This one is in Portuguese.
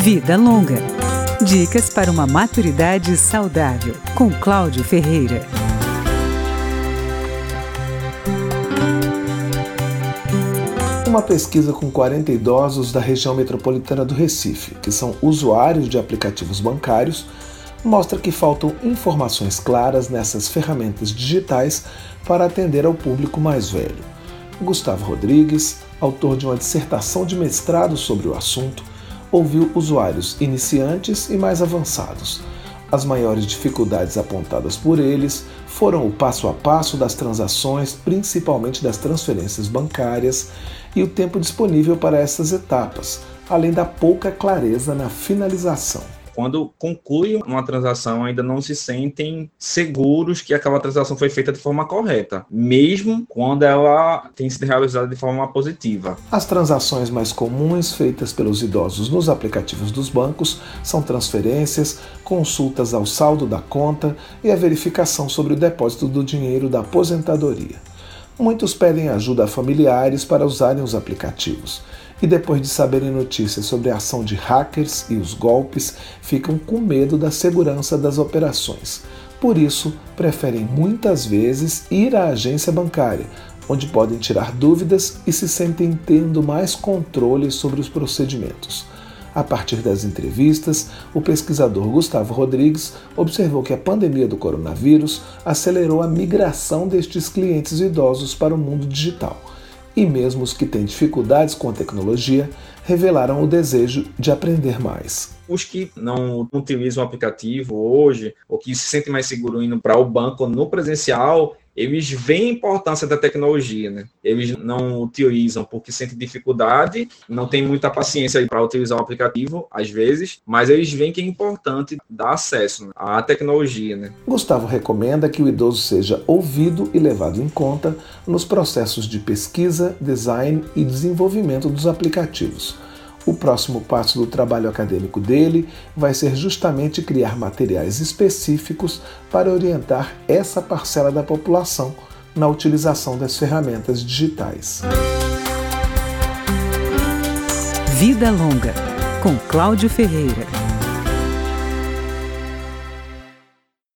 Vida Longa. Dicas para uma maturidade saudável, com Cláudio Ferreira. Uma pesquisa com 40 idosos da região metropolitana do Recife, que são usuários de aplicativos bancários, mostra que faltam informações claras nessas ferramentas digitais para atender ao público mais velho. Gustavo Rodrigues, autor de uma dissertação de mestrado sobre o assunto, ouviu usuários iniciantes e mais avançados. As maiores dificuldades apontadas por eles foram o passo a passo das transações, principalmente das transferências bancárias, e o tempo disponível para essas etapas, além da pouca clareza na finalização quando concluem uma transação, ainda não se sentem seguros que aquela transação foi feita de forma correta, mesmo quando ela tem sido realizada de forma positiva. As transações mais comuns feitas pelos idosos nos aplicativos dos bancos são transferências, consultas ao saldo da conta e a verificação sobre o depósito do dinheiro da aposentadoria. Muitos pedem ajuda a familiares para usarem os aplicativos e depois de saberem notícias sobre a ação de hackers e os golpes, ficam com medo da segurança das operações. Por isso, preferem muitas vezes ir à agência bancária, onde podem tirar dúvidas e se sentem tendo mais controle sobre os procedimentos. A partir das entrevistas, o pesquisador Gustavo Rodrigues observou que a pandemia do coronavírus acelerou a migração destes clientes idosos para o mundo digital e mesmo os que têm dificuldades com a tecnologia revelaram o desejo de aprender mais. Os que não utilizam o aplicativo hoje, ou que se sentem mais seguros indo para o banco no presencial, eles veem a importância da tecnologia, né? Eles não utilizam porque sentem dificuldade, não tem muita paciência para utilizar o aplicativo, às vezes, mas eles veem que é importante dar acesso né, à tecnologia, né? Gustavo recomenda que o idoso seja ouvido e levado em conta nos processos de pesquisa, design e desenvolvimento dos aplicativos o próximo passo do trabalho acadêmico dele vai ser justamente criar materiais específicos para orientar essa parcela da população na utilização das ferramentas digitais. Vida Longa, com Cláudio Ferreira.